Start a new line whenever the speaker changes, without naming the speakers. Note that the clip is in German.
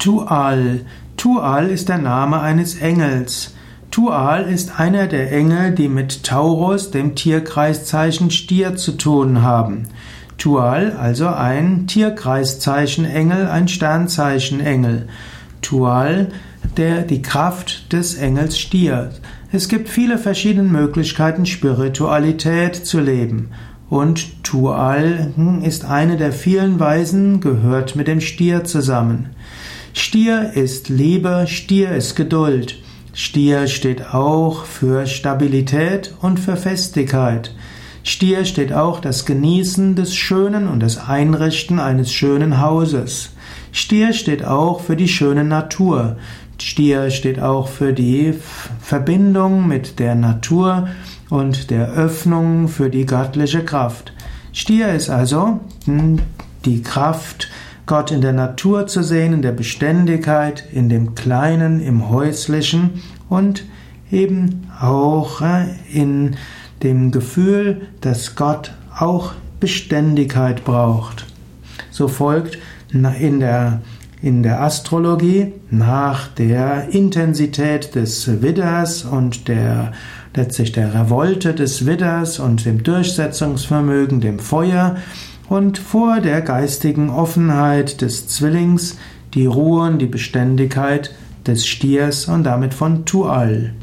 Tual. Tual ist der Name eines Engels. Tual ist einer der Engel, die mit Taurus, dem Tierkreiszeichen Stier, zu tun haben. Tual, also ein Tierkreiszeichenengel, ein Sternzeichenengel. Tual, der die Kraft des Engels Stier. Es gibt viele verschiedene Möglichkeiten, Spiritualität zu leben. Und Tual ist eine der vielen Weisen, gehört mit dem Stier zusammen. Stier ist Liebe, Stier ist Geduld. Stier steht auch für Stabilität und für Festigkeit. Stier steht auch das Genießen des Schönen und das Einrichten eines schönen Hauses. Stier steht auch für die schöne Natur. Stier steht auch für die Verbindung mit der Natur und der Öffnung für die göttliche Kraft. Stier ist also hm, die Kraft, Gott in der Natur zu sehen, in der Beständigkeit, in dem Kleinen, im Häuslichen und eben auch äh, in dem Gefühl, dass Gott auch Beständigkeit braucht. So folgt in der, in der Astrologie nach der Intensität des Widders und der letztlich der Revolte des Widders und dem Durchsetzungsvermögen, dem Feuer, und vor der geistigen Offenheit des Zwillings die Ruhe und die Beständigkeit des Stiers und damit von Tual.